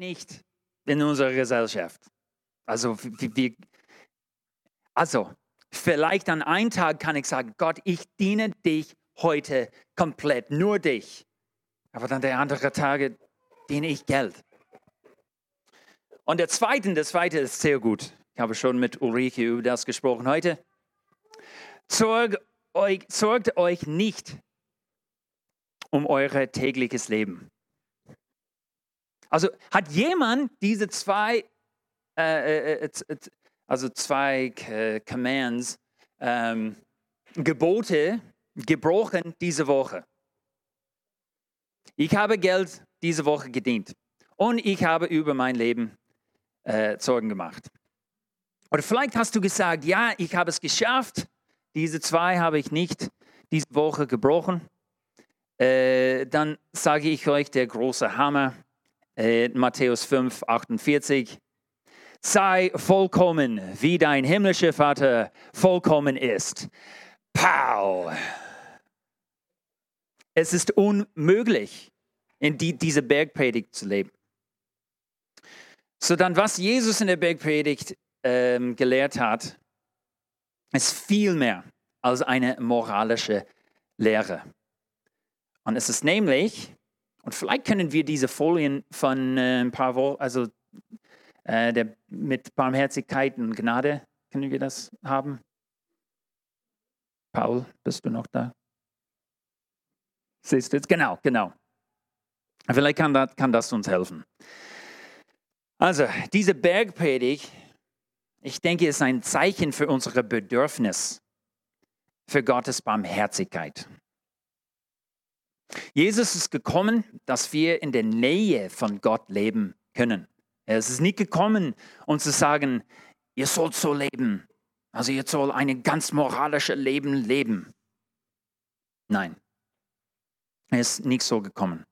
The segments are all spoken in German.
nicht in unserer Gesellschaft. Also, wir, also vielleicht an einem Tag kann ich sagen, Gott, ich diene dich heute komplett, nur dich. Aber dann der andere Tage diene ich Geld. Und der zweite, der zweite ist sehr gut. Ich habe schon mit Ulrike über das gesprochen heute. Sorg euch, sorgt euch nicht um euer tägliches Leben. Also hat jemand diese zwei, äh, äh, äh also zwei äh, Commands, ähm, Gebote gebrochen diese Woche? Ich habe Geld diese Woche gedient und ich habe über mein Leben äh, Sorgen gemacht. Oder vielleicht hast du gesagt, ja, ich habe es geschafft, diese zwei habe ich nicht diese Woche gebrochen. Äh, dann sage ich euch der große Hammer, äh, Matthäus 5, 48. Sei vollkommen, wie dein himmlischer Vater vollkommen ist. Pow! Es ist unmöglich, in die, diese Bergpredigt zu leben. So dann, was Jesus in der Bergpredigt ähm, gelehrt hat, ist viel mehr als eine moralische Lehre. Und es ist nämlich, und vielleicht können wir diese Folien von äh, ein paar Wochen, also äh, der, mit Barmherzigkeit und Gnade, können wir das haben? Paul, bist du noch da? Siehst du jetzt? Genau, genau. Vielleicht kann das, kann das uns helfen. Also, diese Bergpredigt, ich denke, ist ein Zeichen für unsere Bedürfnis für Gottes Barmherzigkeit. Jesus ist gekommen, dass wir in der Nähe von Gott leben können. Er ist nicht gekommen, um zu sagen, ihr sollt so leben. Also ihr sollt ein ganz moralisches Leben leben. Nein, er ist nicht so gekommen.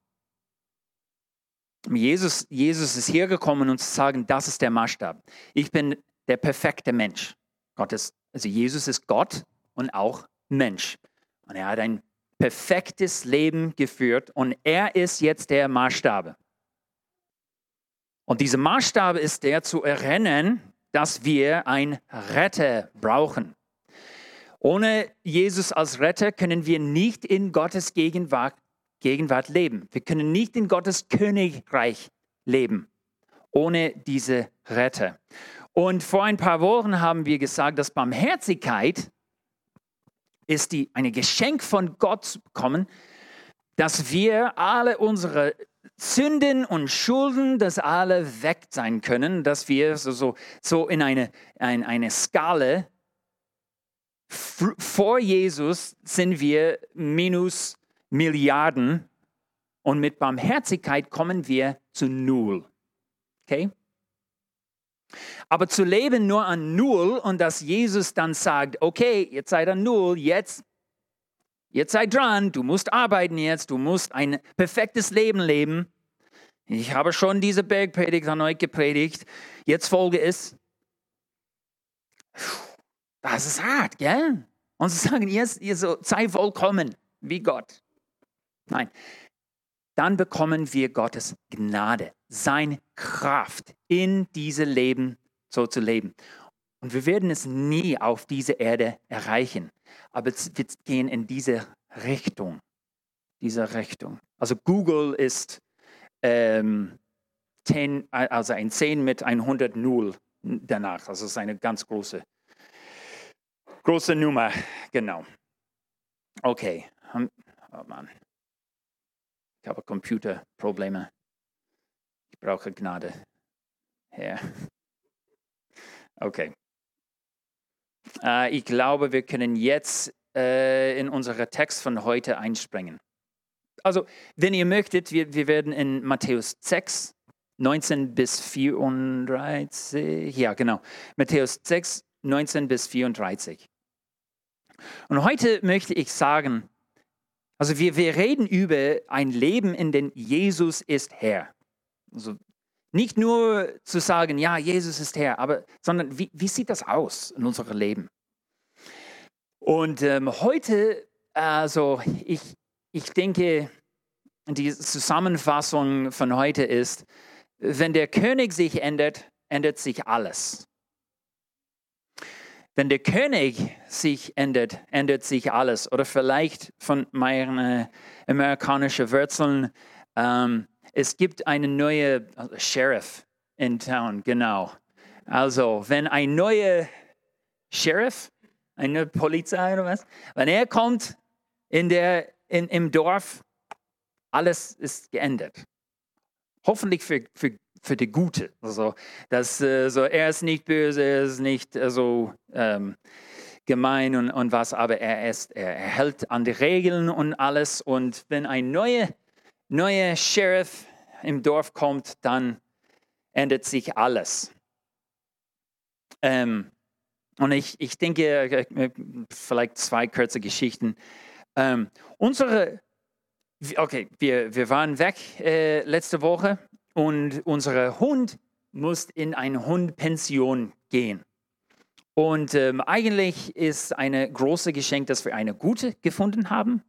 Jesus, Jesus ist hier gekommen, um zu sagen, das ist der Maßstab. Ich bin der perfekte Mensch. Gott ist, also Jesus ist Gott und auch Mensch. Und er hat ein perfektes Leben geführt und er ist jetzt der Maßstab. Und dieser Maßstab ist der zu erinnern, dass wir einen Retter brauchen. Ohne Jesus als Retter können wir nicht in Gottes Gegenwart, Gegenwart leben. Wir können nicht in Gottes Königreich leben ohne diese Retter. Und vor ein paar Wochen haben wir gesagt, dass Barmherzigkeit ist die, ein Geschenk von Gott zu bekommen, dass wir alle unsere Sünden und Schulden, dass alle weg sein können, dass wir so, so, so in eine, ein, eine Skala vor Jesus sind wir minus Milliarden und mit Barmherzigkeit kommen wir zu Null. Okay? Aber zu leben nur an Null und dass Jesus dann sagt, okay, jetzt seid an Null, jetzt, jetzt seid dran, du musst arbeiten jetzt, du musst ein perfektes Leben leben. Ich habe schon diese Bergpredigt an euch gepredigt, jetzt folge es. Das ist hart, gell? Und sie sagen, ihr, ihr so, sei vollkommen wie Gott. Nein, dann bekommen wir Gottes Gnade, seine Kraft in diese Leben so zu leben. Und wir werden es nie auf diese Erde erreichen, aber wir gehen in diese Richtung, diese Richtung. Also Google ist ähm, 10, also ein 10 mit 100 Null danach. Also es ist eine ganz große, große Nummer, genau. Okay, oh Mann. Ich habe Computerprobleme. Brauche Gnade. Herr. Okay. Äh, ich glaube, wir können jetzt äh, in unseren Text von heute einspringen. Also, wenn ihr möchtet, wir, wir werden in Matthäus 6, 19 bis 34, ja genau, Matthäus 6, 19 bis 34. Und heute möchte ich sagen, also wir, wir reden über ein Leben, in dem Jesus ist Herr. Also nicht nur zu sagen, ja, Jesus ist Herr, aber, sondern wie, wie sieht das aus in unserem Leben? Und ähm, heute, also ich, ich denke, die Zusammenfassung von heute ist, wenn der König sich ändert, ändert sich alles. Wenn der König sich ändert, ändert sich alles. Oder vielleicht von meinen amerikanischen Wurzeln, ähm, es gibt einen neuen also Sheriff in Town, genau. Also, wenn ein neuer Sheriff, eine Polizei oder was, wenn er kommt in der, in, im Dorf, alles ist geändert. Hoffentlich für, für, für die Gute. Also, dass äh, so, er ist nicht böse, er ist nicht äh, so ähm, gemein und, und was, aber er, ist, er hält an die Regeln und alles. Und wenn ein neuer, neuer Sheriff im Dorf kommt, dann ändert sich alles. Ähm, und ich, ich denke, äh, vielleicht zwei kurze Geschichten. Ähm, unsere Okay, wir, wir waren weg äh, letzte Woche und unser Hund muss in eine Hundpension gehen. Und ähm, eigentlich ist eine große Geschenk, dass wir eine gute gefunden haben.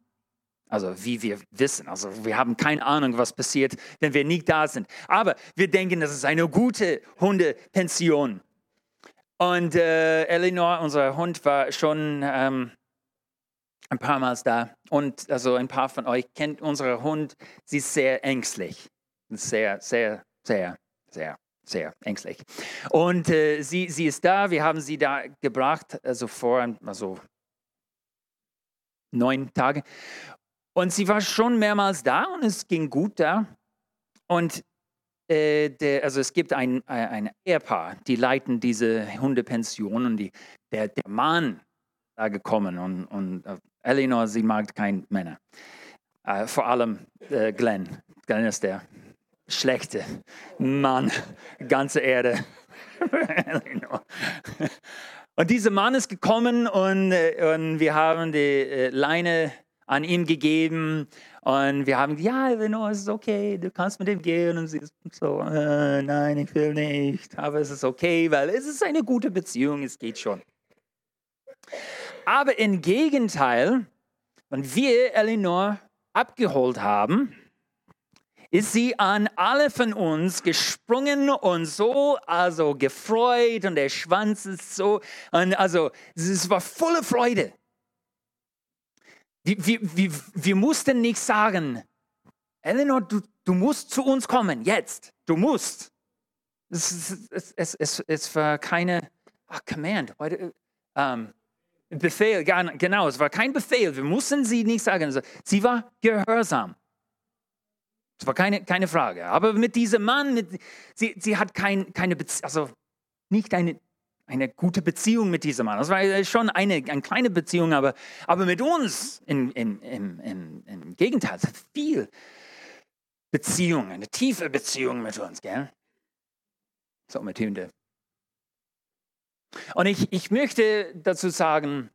Also wie wir wissen, also wir haben keine Ahnung, was passiert, wenn wir nicht da sind. Aber wir denken, das ist eine gute Hundepension. Und äh, Eleanor, unser Hund, war schon ähm, ein paar Mal da. Und also ein paar von euch kennt unseren Hund. Sie ist sehr ängstlich. Sehr, sehr, sehr, sehr, sehr ängstlich. Und äh, sie, sie ist da. Wir haben sie da gebracht, also vor also neun Tagen. Und sie war schon mehrmals da und es ging gut da. Und äh, der, also es gibt ein, ein Ehepaar, die leiten diese Hundepension und die, der, der Mann da gekommen und, und äh, Eleanor, sie mag keine Männer. Äh, vor allem äh, Glenn. Glenn ist der schlechte Mann, ganze Erde. Und dieser Mann ist gekommen und, äh, und wir haben die äh, Leine an ihm gegeben und wir haben ja, Eleanor, es ist okay, du kannst mit ihm gehen. Und sie ist so, äh, nein, ich will nicht, aber es ist okay, weil es ist eine gute Beziehung, es geht schon. Aber im Gegenteil, wenn wir Eleanor abgeholt haben, ist sie an alle von uns gesprungen und so, also gefreut und der Schwanz ist so, und also es war volle Freude. Wir, wir, wir, wir mussten nicht sagen, Eleanor, du, du musst zu uns kommen, jetzt, du musst. Es, es, es, es, es war keine ach, Command. Um, Befehl, genau, es war kein Befehl, wir mussten sie nicht sagen. Sie war gehorsam. Es war keine, keine Frage. Aber mit diesem Mann, mit, sie, sie hat kein, keine Beziehung, also nicht eine, eine gute Beziehung mit diesem Mann. Das war schon eine, eine kleine Beziehung, aber, aber mit uns in, in, in, in, im Gegenteil, viel Beziehung, eine tiefe Beziehung mit uns, gell? So mit Hunde. Und ich, ich möchte dazu sagen,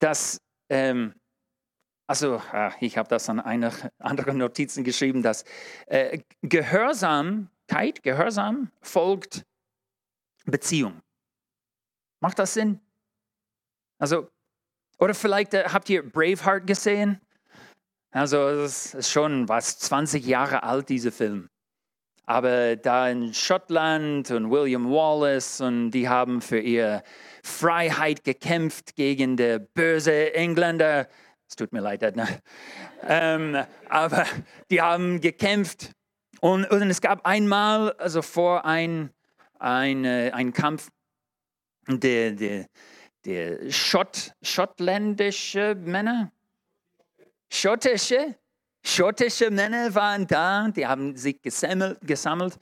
dass, ähm, also ach, ich habe das an einer anderen Notizen geschrieben, dass äh, Gehörsamkeit, Gehorsam folgt Beziehung. Macht das Sinn? Also, oder vielleicht äh, habt ihr Braveheart gesehen? Also, es ist schon was 20 Jahre alt, dieser Film. Aber da in Schottland und William Wallace und die haben für ihre Freiheit gekämpft gegen die böse Engländer. Es tut mir leid, ne? ähm, aber die haben gekämpft. Und, und, es gab einmal, also vor ein, ein, äh, ein Kampf, der, der, der Schott, schottländische Männer, schottische, Schottische Männer waren da, die haben sich gesammelt, gesammelt.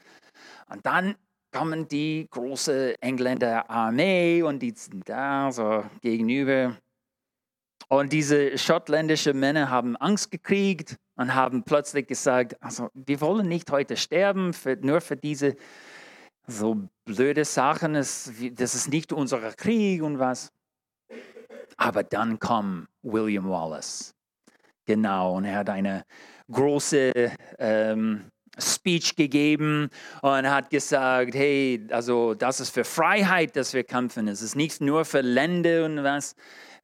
Und dann kommen die große Engländer Armee und die sind da so gegenüber. Und diese schottländischen Männer haben Angst gekriegt und haben plötzlich gesagt, also wir wollen nicht heute sterben, für, nur für diese so blöde Sachen, das, ist nicht unser Krieg und was. Aber dann kam William Wallace Genau, und er hat eine große ähm, Speech gegeben und hat gesagt, hey, also das ist für Freiheit, dass wir kämpfen. Es ist nicht nur für Länder und was.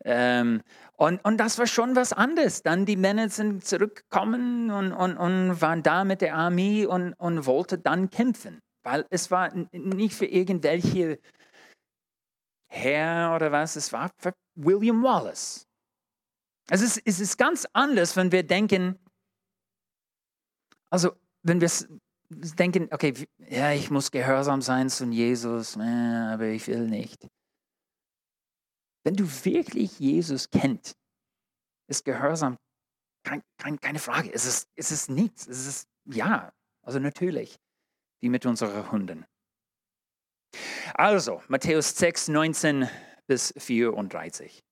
Ähm, Und, und das war schon was anderes. Dann die Männer sind zurückgekommen und, und, und waren da mit der Armee und, und wollten dann kämpfen. Weil es war nicht für irgendwelche Herr oder was, es war für William Wallace. Es ist, es ist ganz anders, wenn wir denken, also wenn wir denken, okay, ja, ich muss gehorsam sein zu Jesus, aber ich will nicht. Wenn du wirklich Jesus kennst, ist Gehorsam kein, kein, keine Frage. Es ist, es ist nichts. Es ist ja, also natürlich, wie mit unseren Hunden. Also, Matthäus 6, 19 bis 34.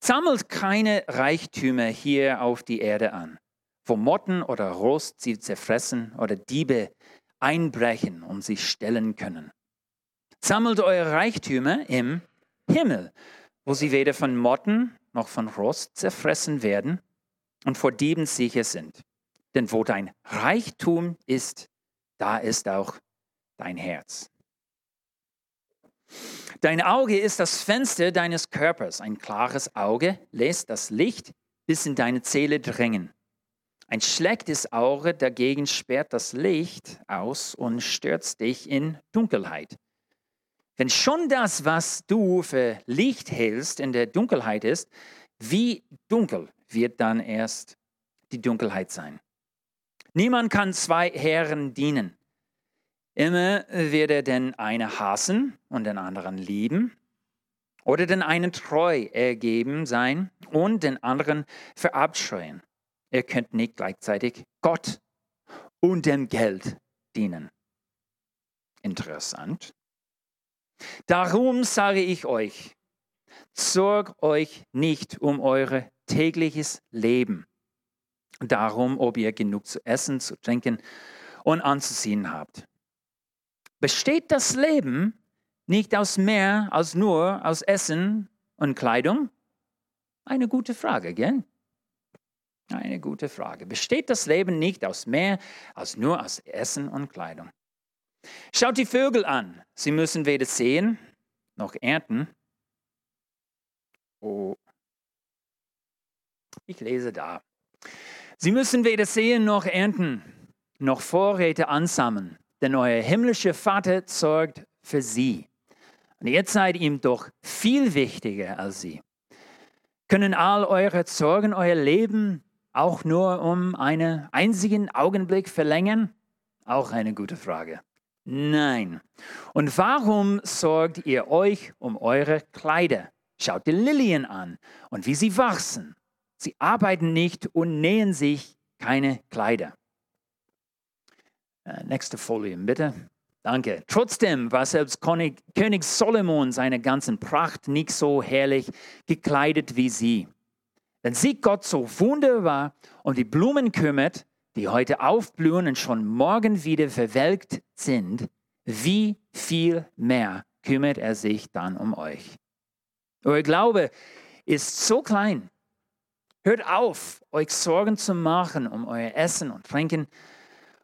Sammelt keine Reichtümer hier auf die Erde an, wo Motten oder Rost sie zerfressen oder Diebe einbrechen und sie stellen können. Sammelt eure Reichtümer im Himmel, wo sie weder von Motten noch von Rost zerfressen werden und vor Dieben sicher sind. Denn wo dein Reichtum ist, da ist auch dein Herz. Dein Auge ist das Fenster deines Körpers. Ein klares Auge lässt das Licht bis in deine Zähle drängen. Ein schlechtes Auge dagegen sperrt das Licht aus und stürzt dich in Dunkelheit. Wenn schon das, was du für Licht hältst, in der Dunkelheit ist, wie dunkel wird dann erst die Dunkelheit sein? Niemand kann zwei Herren dienen. Immer wird er den einen hassen und den anderen lieben oder den einen treu ergeben sein und den anderen verabscheuen. Ihr könnt nicht gleichzeitig Gott und dem Geld dienen. Interessant. Darum sage ich euch, sorgt euch nicht um euer tägliches Leben, darum, ob ihr genug zu essen, zu trinken und anzuziehen habt. Besteht das Leben nicht aus mehr als nur aus Essen und Kleidung? Eine gute Frage, gell? Eine gute Frage. Besteht das Leben nicht aus mehr als nur aus Essen und Kleidung? Schaut die Vögel an. Sie müssen weder sehen noch ernten. Oh. Ich lese da. Sie müssen weder sehen noch ernten, noch Vorräte ansammeln denn euer himmlischer Vater sorgt für sie. Und ihr seid ihm doch viel wichtiger als sie. Können all eure Sorgen euer Leben auch nur um einen einzigen Augenblick verlängern? Auch eine gute Frage. Nein. Und warum sorgt ihr euch um eure Kleider? Schaut die Lilien an und wie sie wachsen. Sie arbeiten nicht und nähen sich keine Kleider. Äh, nächste Folie, bitte. Danke. Trotzdem war selbst König, König Solomon seine ganzen Pracht nicht so herrlich gekleidet wie sie. Wenn sich Gott so wunderbar um die Blumen kümmert, die heute aufblühen und schon morgen wieder verwelkt sind, wie viel mehr kümmert er sich dann um euch? Euer Glaube ist so klein. Hört auf, euch Sorgen zu machen um euer Essen und Trinken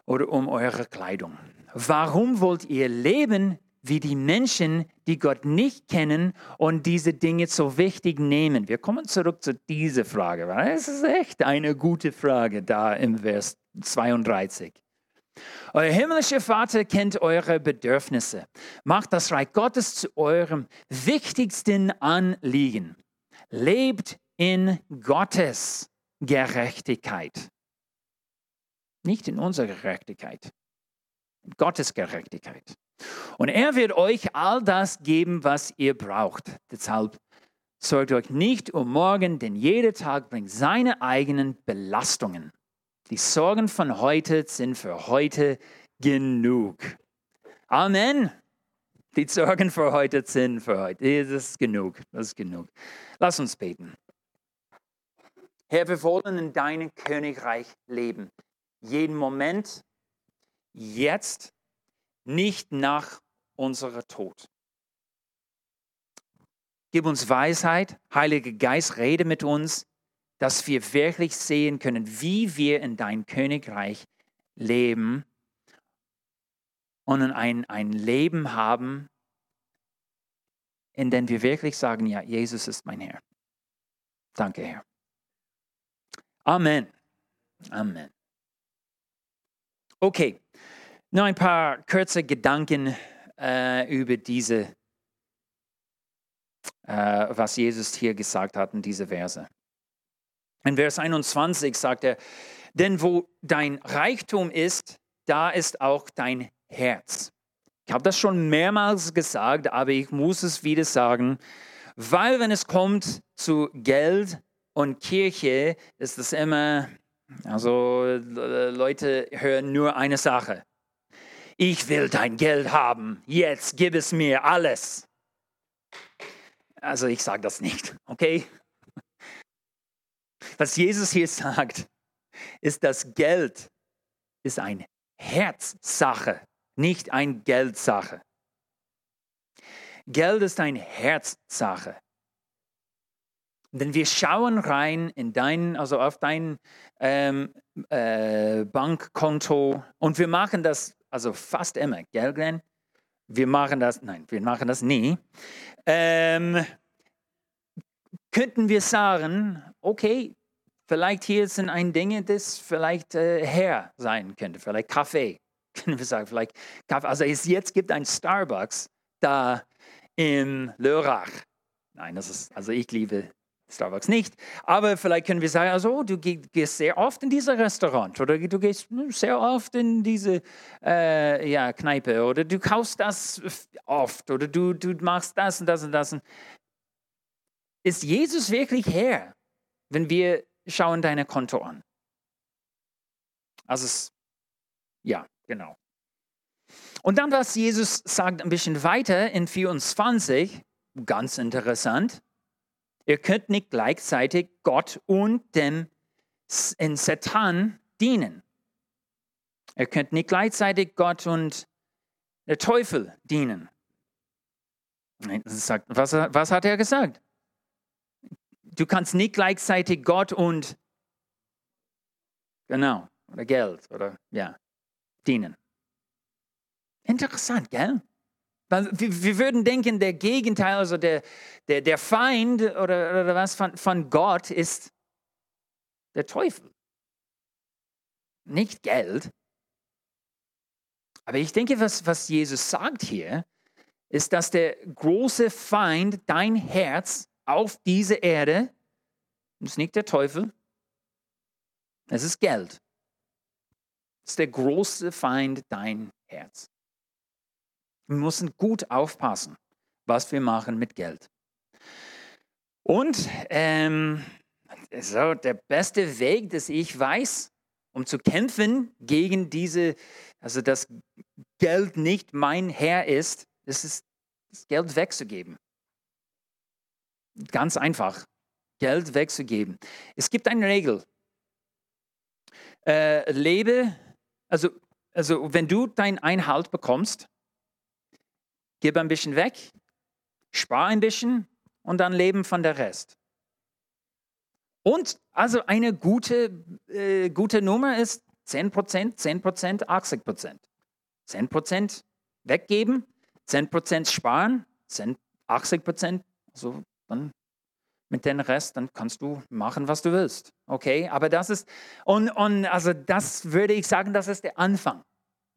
oder um eure Kleidung? Warum wollt ihr leben wie die Menschen, die Gott nicht kennen und diese Dinge so wichtig nehmen? Wir kommen zurück zu dieser Frage, weil es ist echt eine gute Frage da im Vers 32. Euer himmlischer Vater kennt eure Bedürfnisse. Macht das Reich Gottes zu eurem wichtigsten Anliegen. Lebt in Gottes Gerechtigkeit. Nicht in unserer Gerechtigkeit, in Gottes Gerechtigkeit. Und er wird euch all das geben, was ihr braucht. Deshalb sorgt euch nicht um morgen, denn jeder Tag bringt seine eigenen Belastungen. Die Sorgen von heute sind für heute genug. Amen. Die Sorgen für heute sind für heute. Das ist genug. Das ist genug. Lass uns beten. Herr, wir wollen in deinem Königreich leben jeden Moment, jetzt, nicht nach unserem Tod. Gib uns Weisheit, Heiliger Geist, rede mit uns, dass wir wirklich sehen können, wie wir in dein Königreich leben und ein, ein Leben haben in denen wir wirklich sagen, ja, Jesus ist mein Herr. Danke, Herr. Amen. Amen. Okay, noch ein paar kurze Gedanken äh, über diese, äh, was Jesus hier gesagt hat in diese Verse. In Vers 21 sagt er, denn wo dein Reichtum ist, da ist auch dein Herz. Ich habe das schon mehrmals gesagt, aber ich muss es wieder sagen, weil wenn es kommt zu Geld und Kirche, ist es immer also Leute hören nur eine Sache. Ich will dein Geld haben. Jetzt gib es mir alles. Also ich sage das nicht, okay? Was Jesus hier sagt, ist, dass Geld ist eine Herzsache, nicht eine Geldsache. Geld ist eine Herzsache. Denn wir schauen rein in dein, also auf dein ähm, äh, Bankkonto und wir machen das also fast immer, gell, Glenn? Wir machen das, nein, wir machen das nie. Ähm, könnten wir sagen, okay, vielleicht hier sind ein Ding, das vielleicht äh, her sein könnte, vielleicht Kaffee. Können wir sagen, vielleicht Kaffee. Also es jetzt gibt ein Starbucks da in Lörrach. Nein, das ist, also ich liebe Starbucks nicht. Aber vielleicht können wir sagen, also du gehst sehr oft in dieses Restaurant oder du gehst sehr oft in diese äh, ja, Kneipe oder du kaufst das oft oder du, du machst das und das und das. Ist Jesus wirklich Herr, wenn wir schauen deine Konto an? Also, ja, genau. Und dann, was Jesus sagt ein bisschen weiter in 24, ganz interessant. Ihr könnt nicht gleichzeitig Gott und dem Satan dienen. Ihr könnt nicht gleichzeitig Gott und der Teufel dienen. Was, was hat er gesagt? Du kannst nicht gleichzeitig Gott und genau oder Geld oder ja dienen. Interessant, gell? Wir, würden denken, der Gegenteil, also der, der, der Feind oder, oder was von, von Gott ist der Teufel. Nicht Geld. Aber ich denke, was, was Jesus sagt hier, ist, dass der große Feind, dein Herz auf dieser Erde, ist nicht der Teufel, es ist Geld. Es ist der große Feind, dein Herz. Wir müssen gut aufpassen, was wir machen mit Geld. Und ähm, so der beste Weg, das ich weiß, um zu kämpfen gegen diese, also dass Geld nicht mein Herr ist, ist es, das Geld wegzugeben. Ganz einfach, Geld wegzugeben. Es gibt eine Regel. Äh, lebe, also, also wenn du deinen Einhalt bekommst, Gib ein bisschen weg, spar ein bisschen und dann leben von der Rest. Und also eine gute, äh, gute Nummer ist 10%, 10%, 80%. 10% weggeben, 10% sparen, 10, 80%, also dann mit dem Rest, dann kannst du machen, was du willst. Okay, aber das ist, und, und also das würde ich sagen, das ist der Anfang.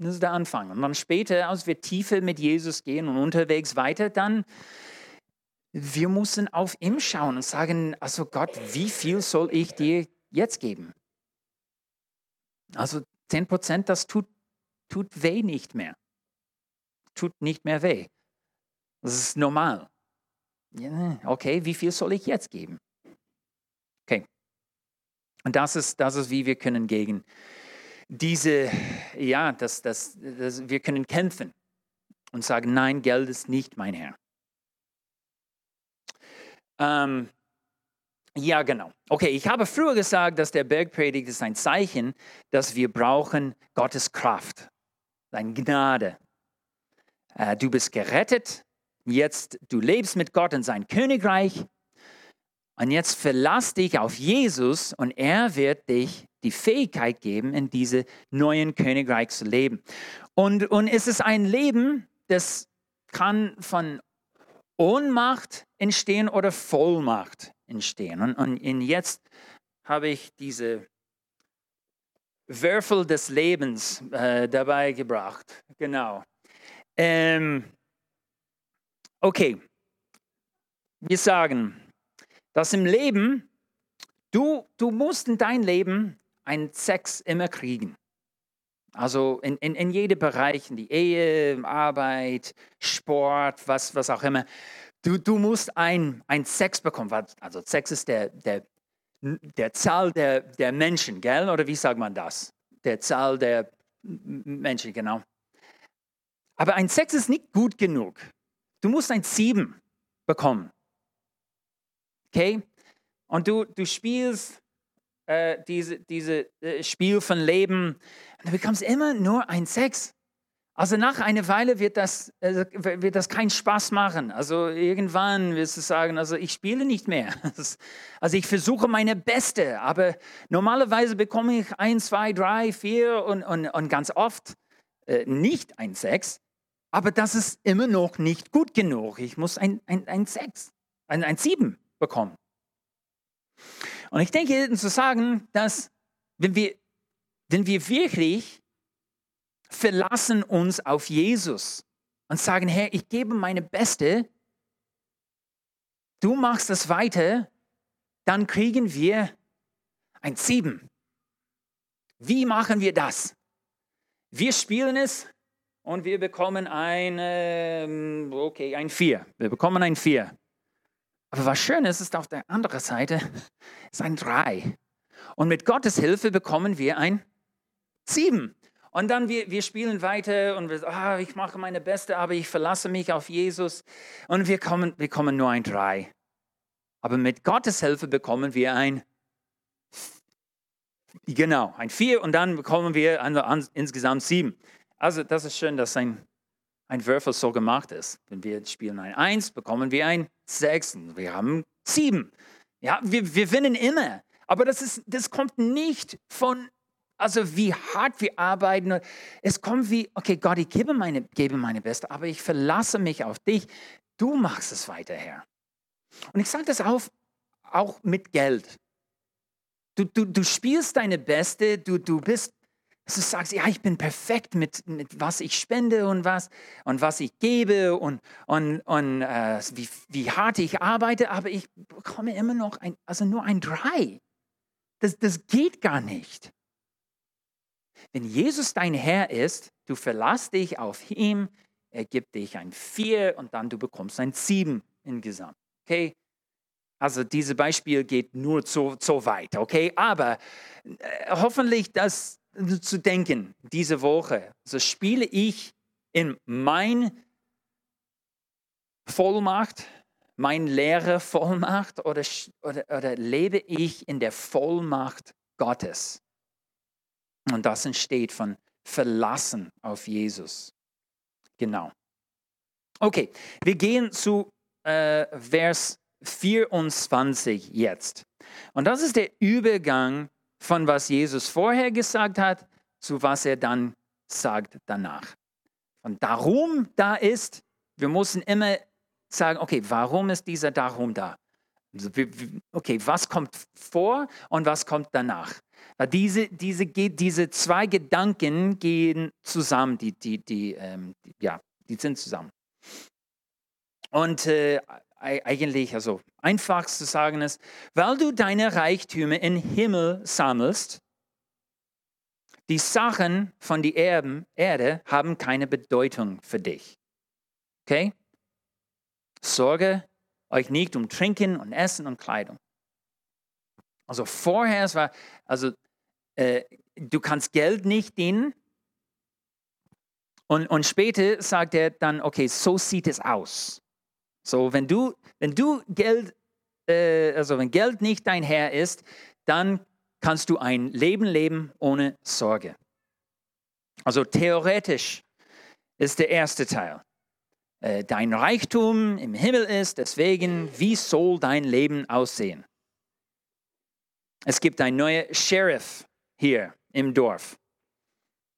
Das ist der Anfang. Und dann später, als wir tiefer mit Jesus gehen und unterwegs weiter, dann, wir müssen auf ihn schauen und sagen, also Gott, wie viel soll ich dir jetzt geben? Also 10 Prozent, das tut, tut weh nicht mehr. Tut nicht mehr weh. Das ist normal. Okay, wie viel soll ich jetzt geben? Okay. Und das ist, das ist, wie wir können gegen diese, ja, das, das, das, wir können kämpfen und sagen, nein, Geld ist nicht mein Herr. Ähm, ja, genau. Okay, ich habe früher gesagt, dass der Bergpredigt ist ein Zeichen, dass wir brauchen Gottes Kraft, seine Gnade. Äh, du bist gerettet, jetzt du lebst mit Gott in sein Königreich und jetzt verlass dich auf Jesus und er wird dich die Fähigkeit geben, in diese neuen Königreich zu leben. Und, und es ist ein Leben, das kann von Ohnmacht entstehen oder Vollmacht entstehen. Und, und, und jetzt habe ich diese Würfel des Lebens äh, dabei gebracht. Genau. Ähm, okay. Wir sagen, dass im Leben, du, du musst in dein Leben einen Sex immer kriegen. Also in, in, in jedem Bereich, in die Ehe, Arbeit, Sport, was, was auch immer. Du, du musst ein, ein Sex bekommen. Also Sex ist der, der, der Zahl der, der Menschen, gell? Oder wie sagt man das? Der Zahl der Menschen, genau. Aber ein Sex ist nicht gut genug. Du musst ein Sieben bekommen. Okay? Und du, du spielst äh, diese, diese äh, Spiel von Leben und du bekommst immer nur ein Sex. Also nach einer Weile wird das, äh, wird das keinen Spaß machen. Also irgendwann wirst du sagen, also ich spiele nicht mehr. Also ich versuche meine Beste, aber normalerweise bekomme ich ein, zwei, drei, vier und, und, und ganz oft äh, nicht ein Sex. Aber das ist immer noch nicht gut genug. Ich muss ein, ein, ein Sex, ein, ein Sieben bekommen. Und ich denke, zu sagen, dass wenn wir, wenn wir wirklich verlassen uns auf Jesus und sagen, Herr, ich gebe meine Beste, du machst das weiter, dann kriegen wir ein Sieben. Wie machen wir das? Wir spielen es und wir bekommen ein, ähm, okay, ein Vier. Wir bekommen ein Vier. Aber was schön ist, ist auf der anderen Seite ist ein Drei. Und mit Gottes Hilfe bekommen wir ein Sieben. Und dann wir, wir spielen weiter und wir, ah, ich mache meine Beste, aber ich verlasse mich auf Jesus. Und wir kommen, wir kommen nur ein Drei. Aber mit Gottes Hilfe bekommen wir ein, genau, ein Vier und dann bekommen wir ein, insgesamt sieben. Also das ist schön, dass ein, ein Würfel so gemacht ist. Wenn wir spielen ein Eins, bekommen wir ein Sechs. Wir haben sieben. Ja, wir, wir gewinnen immer. Aber das, ist, das kommt nicht von also wie hart wir arbeiten. Es kommt wie, okay, Gott, ich gebe meine, gebe meine Beste, aber ich verlasse mich auf dich. Du machst es weiter, Herr. Und ich sage das auch, auch mit Geld. Du, du, du spielst deine Beste, du, du bist, du sagst, ja, ich bin perfekt mit, mit was ich spende und was, und was ich gebe und, und, und äh, wie, wie hart ich arbeite, aber ich bekomme immer noch ein, also nur ein Drei. Das, das geht gar nicht. Wenn Jesus dein Herr ist, du verlässt dich auf ihn, er gibt dich ein Vier und dann du bekommst ein Sieben insgesamt. Okay? Also dieses Beispiel geht nur so, so weit, okay? Aber äh, hoffentlich das zu denken diese Woche. So spiele ich in mein Vollmacht, mein Lehre Vollmacht oder, oder, oder lebe ich in der Vollmacht Gottes? Und das entsteht von Verlassen auf Jesus. Genau. Okay, wir gehen zu äh, Vers 24 jetzt. Und das ist der Übergang von was Jesus vorher gesagt hat zu was er dann sagt danach. Und darum da ist, wir müssen immer sagen, okay, warum ist dieser Darum da? Also, okay, was kommt vor und was kommt danach? Diese, diese, diese zwei Gedanken gehen zusammen, die, die, die, ähm, die ja, die sind zusammen. Und äh, eigentlich, also einfach zu sagen ist, weil du deine Reichtümer im Himmel sammelst, die Sachen von der Erde haben keine Bedeutung für dich. Okay? Sorge euch nicht um Trinken und Essen und Kleidung. Also vorher, es war, also äh, du kannst Geld nicht dienen. Und, und später sagt er dann, okay, so sieht es aus. So, wenn du, wenn du Geld, äh, also wenn Geld nicht dein Herr ist, dann kannst du ein Leben leben ohne Sorge. Also theoretisch ist der erste Teil. Äh, dein Reichtum im Himmel ist, deswegen, wie soll dein Leben aussehen? Es gibt einen neuen Sheriff hier im Dorf.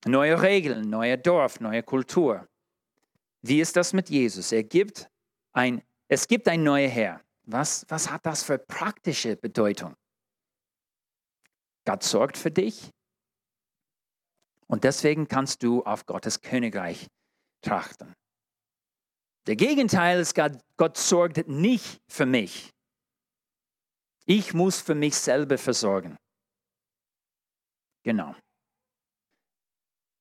Neue Regeln, neuer Dorf, neue Kultur. Wie ist das mit Jesus? Er gibt ein, Es gibt ein neuer Herr. Was, was hat das für praktische Bedeutung? Gott sorgt für dich und deswegen kannst du auf Gottes Königreich trachten. Der Gegenteil ist, Gott, Gott sorgt nicht für mich. Ich muss für mich selber versorgen. Genau.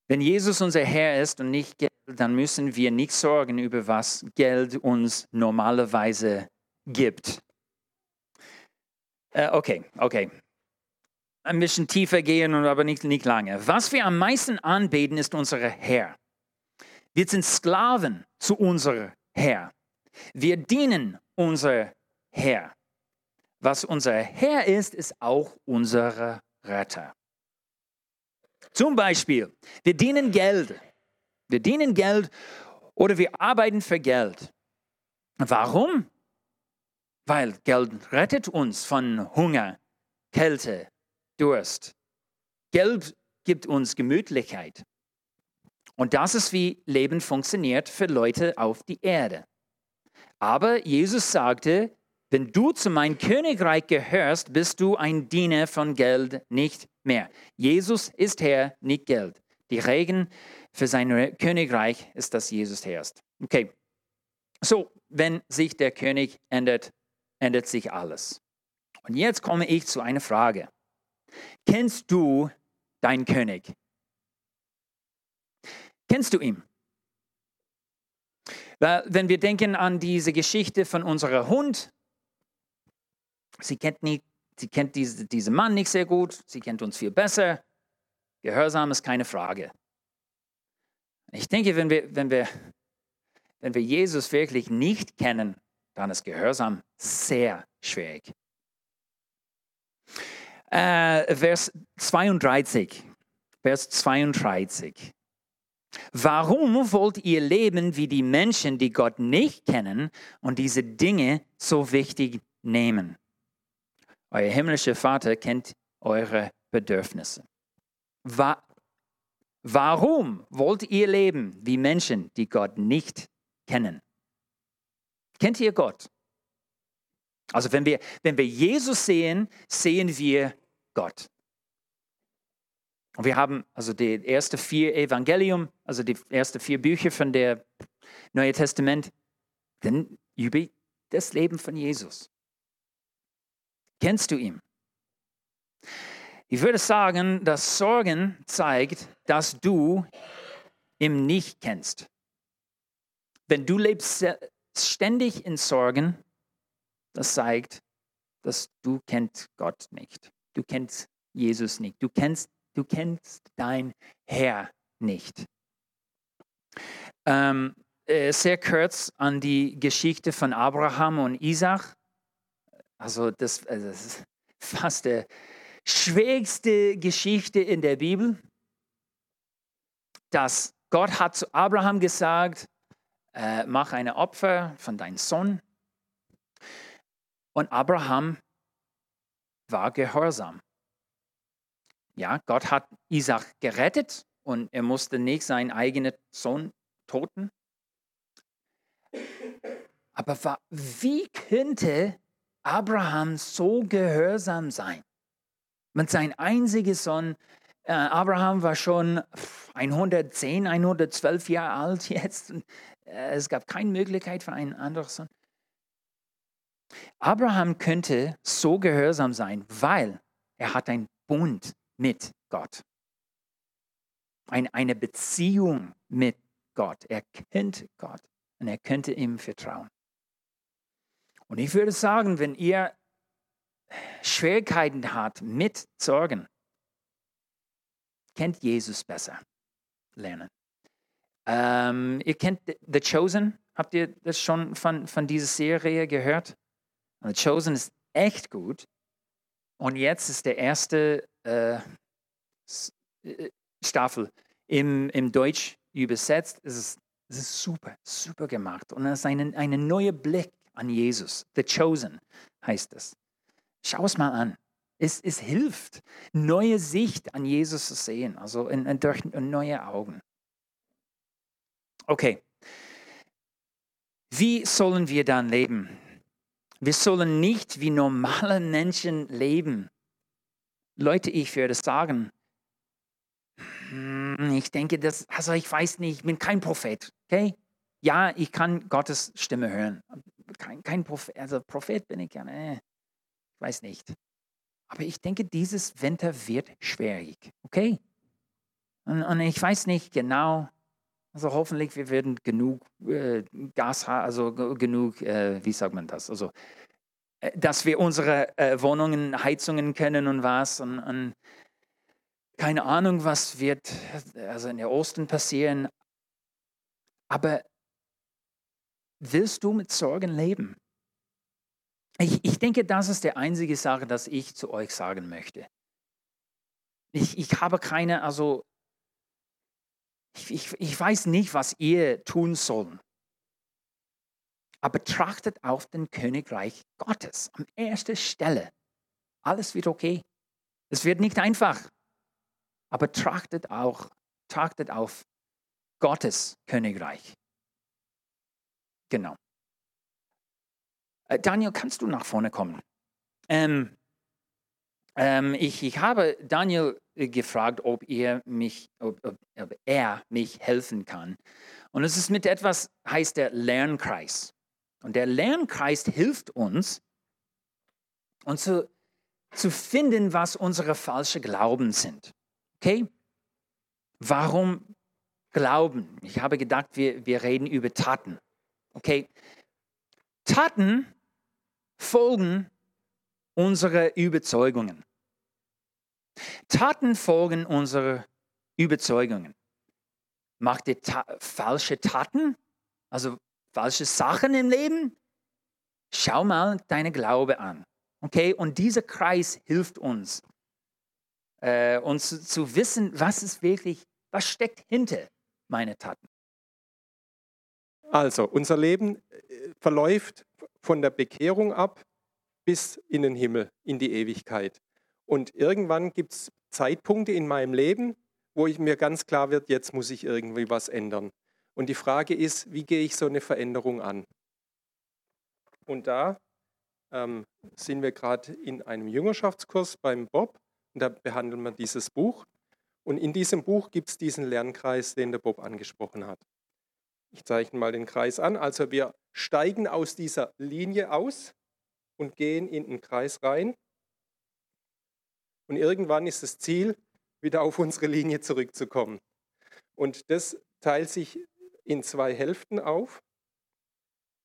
Wenn Jesus unser Herr ist und nicht Geld, dann müssen wir nicht sorgen über was Geld uns normalerweise gibt. Äh, okay, okay. Ein bisschen tiefer gehen, aber nicht, nicht lange. Was wir am meisten anbeten, ist unser Herr. Wir sind Sklaven zu unserem Herr. Wir dienen unser Herr. Was unser Herr ist, ist auch unser Retter. Zum Beispiel, wir dienen Geld. Wir dienen Geld oder wir arbeiten für Geld. Warum? Weil Geld rettet uns von Hunger, Kälte, Durst. Geld gibt uns Gemütlichkeit. Und das ist, wie Leben funktioniert für Leute auf die Erde. Aber Jesus sagte, wenn du zu meinem Königreich gehörst, bist du ein Diener von Geld nicht mehr. Jesus ist Herr, nicht Geld. Die Regen für sein Königreich ist, dass Jesus herrscht. Okay. So, wenn sich der König ändert, ändert sich alles. Und jetzt komme ich zu einer Frage. Kennst du deinen König? Kennst du ihn? Wenn wir denken an diese Geschichte von unserem Hund, sie kennt, nie, sie kennt diese, diesen Mann nicht sehr gut, sie kennt uns viel besser. Gehorsam ist keine Frage. Ich denke, wenn wir, wenn wir, wenn wir Jesus wirklich nicht kennen, dann ist Gehorsam sehr schwierig. Äh, Vers 32. Vers 32. Warum wollt ihr leben wie die Menschen, die Gott nicht kennen und diese Dinge so wichtig nehmen? Euer himmlischer Vater kennt eure Bedürfnisse. Wa Warum wollt ihr leben wie Menschen, die Gott nicht kennen? Kennt ihr Gott? Also wenn wir, wenn wir Jesus sehen, sehen wir Gott. Und wir haben also die ersten vier Evangelium, also die ersten vier Bücher von der Neuen Testament, denn über das Leben von Jesus. Kennst du ihn? Ich würde sagen, dass Sorgen zeigt, dass du ihn nicht kennst. Wenn du lebst ständig in Sorgen, das zeigt, dass du kennst Gott nicht. Du kennst Jesus nicht. Du kennst, du kennst dein Herr nicht. Ähm, äh, sehr kurz an die Geschichte von Abraham und Isaac. Also das, also das ist fast die schwierigste Geschichte in der Bibel, dass Gott hat zu Abraham gesagt, äh, mach eine Opfer von deinem Sohn. Und Abraham war gehorsam. Ja, Gott hat Isaac gerettet und er musste nicht seinen eigenen Sohn toten. Aber wie könnte Abraham so gehorsam sein? Mit seinem einzigen Sohn, äh, Abraham war schon 110, 112 Jahre alt jetzt. Äh, es gab keine Möglichkeit für einen anderen Sohn. Abraham könnte so gehorsam sein, weil er hat einen Bund mit Gott. Ein, eine Beziehung mit Gott. Er kennt Gott und er könnte ihm vertrauen. Und ich würde sagen, wenn ihr Schwierigkeiten habt mit Sorgen, kennt Jesus besser lernen. Ähm, ihr kennt The Chosen. Habt ihr das schon von, von dieser Serie gehört? The Chosen ist echt gut. Und jetzt ist der erste äh, äh, Staffel im, im Deutsch übersetzt. Es ist, es ist super, super gemacht. Und es ist ein eine neue Blick an Jesus. The Chosen heißt es. Schau es mal an. Es, es hilft, neue Sicht an Jesus zu sehen, also in, in, durch neue Augen. Okay. Wie sollen wir dann leben? Wir sollen nicht wie normale Menschen leben. Leute, ich würde sagen, hm, ich denke, das, also ich weiß nicht, ich bin kein Prophet, okay? Ja, ich kann Gottes Stimme hören. Kein, kein Prophet, also Prophet bin ich ja, ne, ich weiß nicht. Aber ich denke, dieses Winter wird schwierig, okay? Und, und ich weiß nicht genau, also hoffentlich wir werden genug äh, Gas haben, also genug, äh, wie sagt man das? Also, äh, dass wir unsere äh, Wohnungen, Heizungen kennen und was. Und, und, keine Ahnung, was wird also in der Osten passieren. Aber willst du mit Sorgen leben? Ich, ich denke, das ist die einzige Sache, dass ich zu euch sagen möchte. Ich, ich habe keine, also ich, ich, ich weiß nicht, was ihr tun sollt. Aber trachtet auf den Königreich Gottes an erster Stelle. Alles wird okay. Es wird nicht einfach. Aber trachtet auch, trachtet auf Gottes Königreich. Genau. Äh, Daniel, kannst du nach vorne kommen? Ähm, ähm, ich, ich habe Daniel äh, gefragt, ob er, mich, ob, ob, ob er mich helfen kann. Und es ist mit etwas, heißt der Lernkreis. Und der Lernkreis hilft uns, uns zu, zu finden, was unsere falschen Glauben sind. Okay? Warum Glauben? Ich habe gedacht, wir, wir reden über Taten. Okay? Taten folgen unsere Überzeugungen. Taten folgen unsere Überzeugungen. Macht ihr ta falsche Taten, also falsche Sachen im Leben? Schau mal deine Glaube an. Okay, und dieser Kreis hilft uns, äh, uns zu, zu wissen, was ist wirklich, was steckt hinter meine Taten. Also, unser Leben äh, verläuft von der Bekehrung ab bis in den Himmel, in die Ewigkeit. Und irgendwann gibt es Zeitpunkte in meinem Leben, wo ich mir ganz klar wird, jetzt muss ich irgendwie was ändern. Und die Frage ist, wie gehe ich so eine Veränderung an? Und da ähm, sind wir gerade in einem Jüngerschaftskurs beim Bob und da behandeln wir dieses Buch. Und in diesem Buch gibt es diesen Lernkreis, den der Bob angesprochen hat. Ich zeichne mal den Kreis an. Also wir steigen aus dieser Linie aus und gehen in den Kreis rein. Und irgendwann ist das Ziel, wieder auf unsere Linie zurückzukommen. Und das teilt sich in zwei Hälften auf.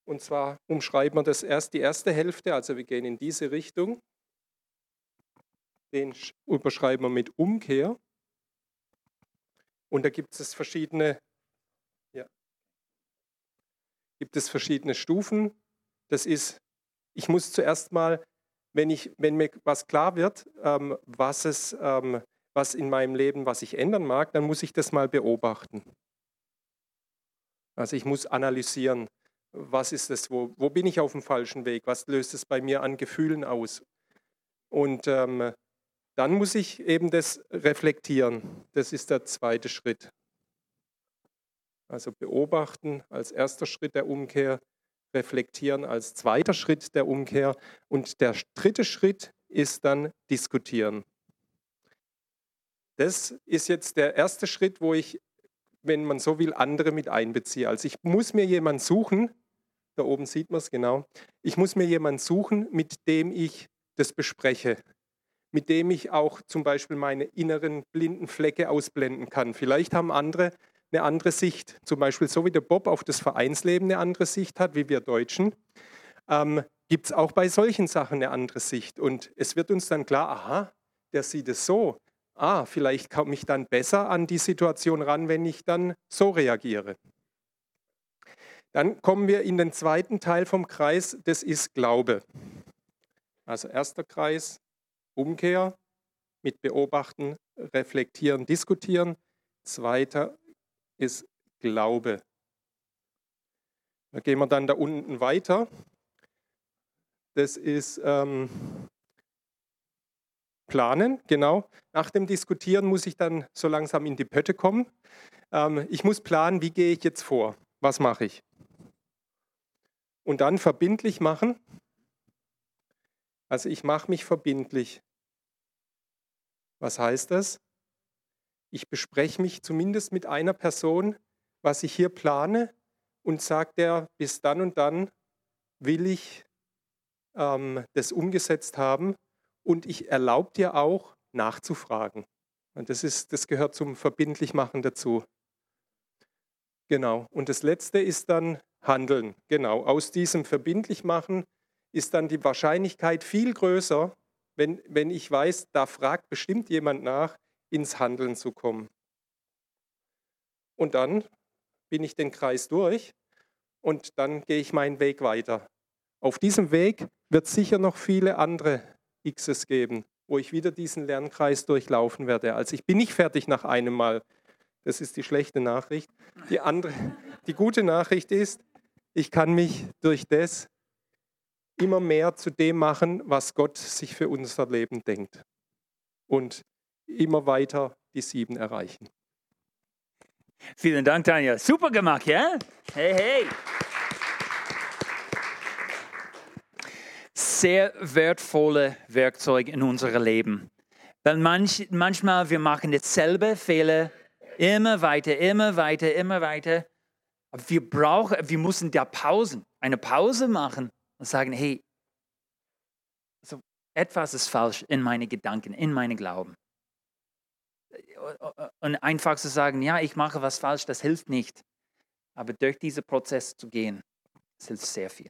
Und zwar umschreiben wir das erst die erste Hälfte, also wir gehen in diese Richtung. Den überschreiben wir mit Umkehr. Und da gibt es verschiedene gibt es verschiedene Stufen. Das ist, ich muss zuerst mal, wenn, ich, wenn mir was klar wird, ähm, was, es, ähm, was in meinem Leben, was ich ändern mag, dann muss ich das mal beobachten. Also ich muss analysieren, was ist es, wo, wo bin ich auf dem falschen Weg, was löst es bei mir an Gefühlen aus. Und ähm, dann muss ich eben das reflektieren. Das ist der zweite Schritt. Also beobachten als erster Schritt der Umkehr, reflektieren als zweiter Schritt der Umkehr und der dritte Schritt ist dann diskutieren. Das ist jetzt der erste Schritt, wo ich, wenn man so will, andere mit einbeziehe. Also ich muss mir jemanden suchen, da oben sieht man es genau, ich muss mir jemanden suchen, mit dem ich das bespreche, mit dem ich auch zum Beispiel meine inneren blinden Flecke ausblenden kann. Vielleicht haben andere eine andere Sicht. Zum Beispiel so wie der Bob auf das Vereinsleben eine andere Sicht hat, wie wir Deutschen, ähm, gibt es auch bei solchen Sachen eine andere Sicht. Und es wird uns dann klar, aha, der sieht es so. Ah, vielleicht komme ich dann besser an die Situation ran, wenn ich dann so reagiere. Dann kommen wir in den zweiten Teil vom Kreis, das ist Glaube. Also erster Kreis, Umkehr mit Beobachten, Reflektieren, Diskutieren. Zweiter ist Glaube. Da gehen wir dann da unten weiter. Das ist ähm, Planen, genau. Nach dem Diskutieren muss ich dann so langsam in die Pötte kommen. Ähm, ich muss planen, wie gehe ich jetzt vor? Was mache ich? Und dann verbindlich machen. Also ich mache mich verbindlich. Was heißt das? Ich bespreche mich zumindest mit einer Person, was ich hier plane und sage der, bis dann und dann will ich ähm, das umgesetzt haben und ich erlaube dir auch nachzufragen. Und das, ist, das gehört zum Verbindlichmachen dazu. Genau. Und das Letzte ist dann Handeln. Genau. Aus diesem Verbindlichmachen ist dann die Wahrscheinlichkeit viel größer, wenn, wenn ich weiß, da fragt bestimmt jemand nach, ins Handeln zu kommen. Und dann bin ich den Kreis durch und dann gehe ich meinen Weg weiter. Auf diesem Weg wird sicher noch viele andere Xs geben, wo ich wieder diesen Lernkreis durchlaufen werde. Also ich bin nicht fertig nach einem Mal. Das ist die schlechte Nachricht. Die, andere, die gute Nachricht ist, ich kann mich durch das immer mehr zu dem machen, was Gott sich für unser Leben denkt. Und immer weiter die sieben erreichen. Vielen Dank, Tanja. Super gemacht, ja? Hey, hey. Sehr wertvolle Werkzeug in unserem Leben. Weil manch, manchmal wir machen dasselbe Fehler immer weiter, immer weiter, immer weiter. Aber wir brauchen, wir müssen da Pausen, eine Pause machen und sagen, hey, also etwas ist falsch in meinen Gedanken, in meinen Glauben. Und einfach zu sagen, ja, ich mache was falsch, das hilft nicht. Aber durch diesen Prozess zu gehen, das hilft sehr viel.